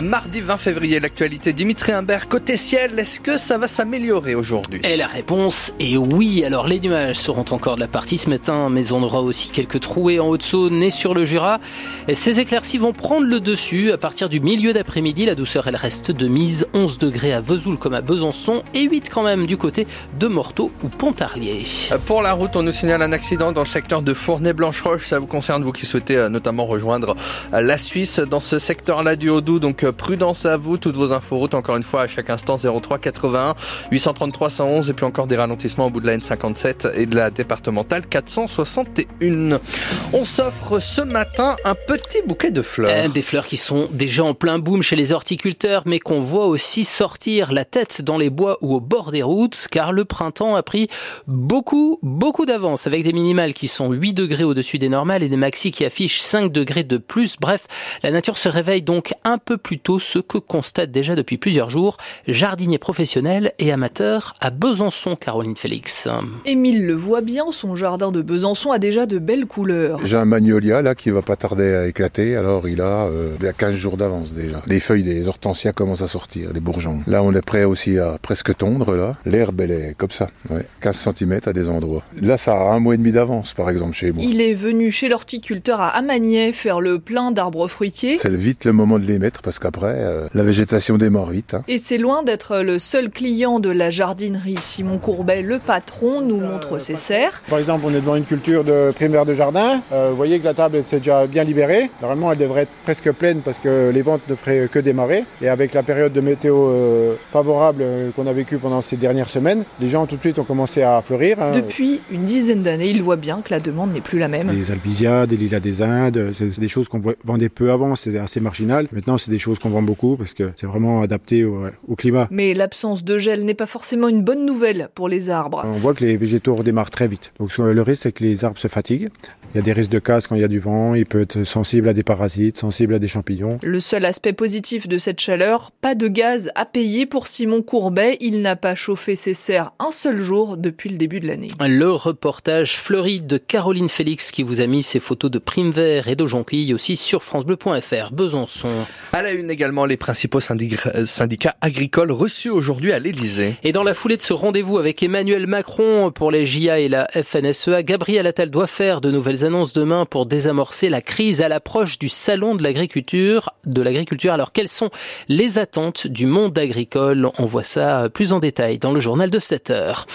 Mardi 20 février, l'actualité. Dimitri Imbert, côté ciel, est-ce que ça va s'améliorer aujourd'hui? Et la réponse est oui. Alors les nuages seront encore de la partie ce matin, mais on aura aussi quelques trouées en Haute-Saône et sur le Jura. ces éclaircies vont prendre le dessus. À partir du milieu d'après-midi, la douceur elle reste de mise. 11 degrés à Vesoul comme à Besançon et 8 quand même du côté de Morteau ou Pontarlier. Pour la route, on nous signale un accident dans le secteur de Fournay-Blanche-Roche. Ça vous concerne, vous qui souhaitez euh, notamment rejoindre euh, la Suisse dans ce secteur-là du Haut-Doubs. Donc euh, prudence à vous. Toutes vos infos route, encore une fois, à chaque instant 03 81 833 111 et puis encore des ralentissements au bout de la N57 et de la départementale 461. On s'offre ce matin un petit bouquet de fleurs. des fleurs qui sont déjà en plein boom chez les horticulteurs, mais qu'on voit aussi sortir la tête dans les bois ou au bord des routes, car le printemps a pris beaucoup, beaucoup d'avance avec des minimales qui sont 8 degrés au-dessus des normales et des maxi qui affichent 5 degrés de plus. Bref, la nature se réveille donc un peu plus tôt, ce que constate déjà depuis plusieurs jours jardinier professionnel et amateur à Besançon, Caroline Félix. Émile le voit bien, son jardin de Besançon a déjà de belles couleurs. J'ai un magnolia là qui va pas tarder à éclater, alors il a, euh, 15 jours d'avance déjà. Les feuilles des hortensias commencent à sortir, les bourgeons. Là on est prêt aussi à presque tondre là. L'herbe elle est comme ça, ouais, 15 cm à des endroits. Là ça a un mois et demi d'avance par exemple chez moi. Il est venu chez l'horticulteur à Amagnet faire le plein d'arbres fruitiers. C'est vite le moment de les mettre parce qu'après euh, la végétation démarre vite. Hein. Et c'est loin d'être le seul client de la jardinerie. Simon Courbet, le patron, nous montre ses serres. Par exemple, on est devant une culture de primaire de jardin. Euh, vous voyez que la table s'est déjà bien libérée. Normalement, elle devrait être presque pleine parce que les ventes ne feraient que démarrer. Et avec la période de météo euh, favorable qu'on a vécue pendant ces dernières semaines, les gens tout de suite ont commencé à fleurir. Hein. Depuis une dizaine d'années, il voit bien que la demande n'est plus la même. Les albizia, des lilas des Indes, c'est des choses qu'on vendait peu avant, c'était assez marginal. Maintenant, c'est des choses qu'on vend beaucoup parce que c'est vraiment adapté au, au climat. Mais l'absence de gel n'est pas forcément une bonne nouvelle pour les arbres. On voit que les végétaux redémarrent très vite. Donc le risque, c'est que les arbres se fatiguent. Il y a des risques de casse quand il y a du vent, il peut être sensible à des parasites, sensible à des champignons. Le seul aspect positif de cette chaleur, pas de gaz à payer pour Simon Courbet. Il n'a pas chauffé ses serres un seul jour depuis le début de l'année. Le reportage fleuri de Caroline Félix qui vous a mis ses photos de prime vert et de jonquilles aussi sur francebleu.fr. Besançon. À la une également, les principaux syndicats agricoles reçus aujourd'hui à l'Elysée. Et dans la foulée de ce rendez-vous avec Emmanuel Macron pour les JA et la FNSEA, Gabriel Attal doit faire de nouvelles annonce demain pour désamorcer la crise à l'approche du salon de l'agriculture. De l'agriculture. Alors quelles sont les attentes du monde agricole? On voit ça plus en détail dans le journal de 7 heures.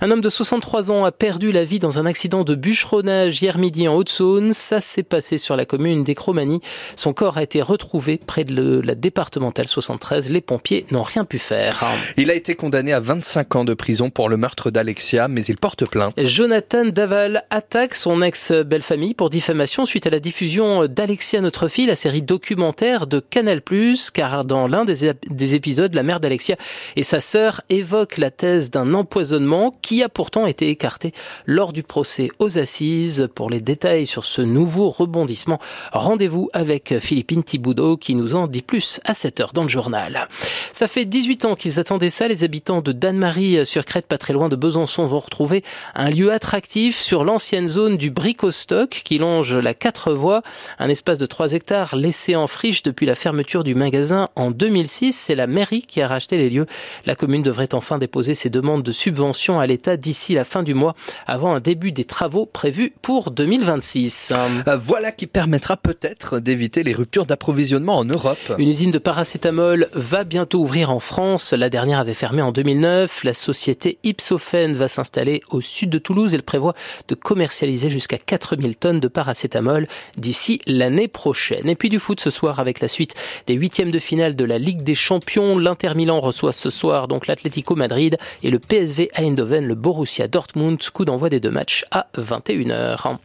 Un homme de 63 ans a perdu la vie dans un accident de bûcheronnage hier midi en Haute-Saône. Ça s'est passé sur la commune d'Écromanie. Son corps a été retrouvé près de la départementale 73. Les pompiers n'ont rien pu faire. Il a été condamné à 25 ans de prison pour le meurtre d'Alexia, mais il porte plainte. Jonathan Daval attaque son ex Belle Famille pour diffamation suite à la diffusion d'Alexia Notre Fille, la série documentaire de Canal+, car dans l'un des, épisodes, la mère d'Alexia et sa sœur évoquent la thèse d'un empoisonnement qui a pourtant été écarté lors du procès aux assises. Pour les détails sur ce nouveau rebondissement, rendez-vous avec Philippine Thiboudot qui nous en dit plus à 7 heures dans le journal. Ça fait 18 ans qu'ils attendaient ça. Les habitants de Dan-Marie sur Crète, pas très loin de Besançon, vont retrouver un lieu attractif sur l'ancienne zone du Bricos stock qui longe la quatre voies, un espace de 3 hectares laissé en friche depuis la fermeture du magasin en 2006. C'est la mairie qui a racheté les lieux. La commune devrait enfin déposer ses demandes de subvention à l'État d'ici la fin du mois, avant un début des travaux prévus pour 2026. Euh, voilà qui permettra peut-être d'éviter les ruptures d'approvisionnement en Europe. Une usine de paracétamol va bientôt ouvrir en France. La dernière avait fermé en 2009. La société Ipsophène va s'installer au sud de Toulouse. Elle prévoit de commercialiser jusqu'à 4000 tonnes de paracétamol d'ici l'année prochaine. Et puis du foot ce soir avec la suite des huitièmes de finale de la Ligue des Champions. L'Inter Milan reçoit ce soir donc l'Atlético Madrid et le PSV Eindhoven, le Borussia Dortmund. Coup d'envoi des deux matchs à 21h.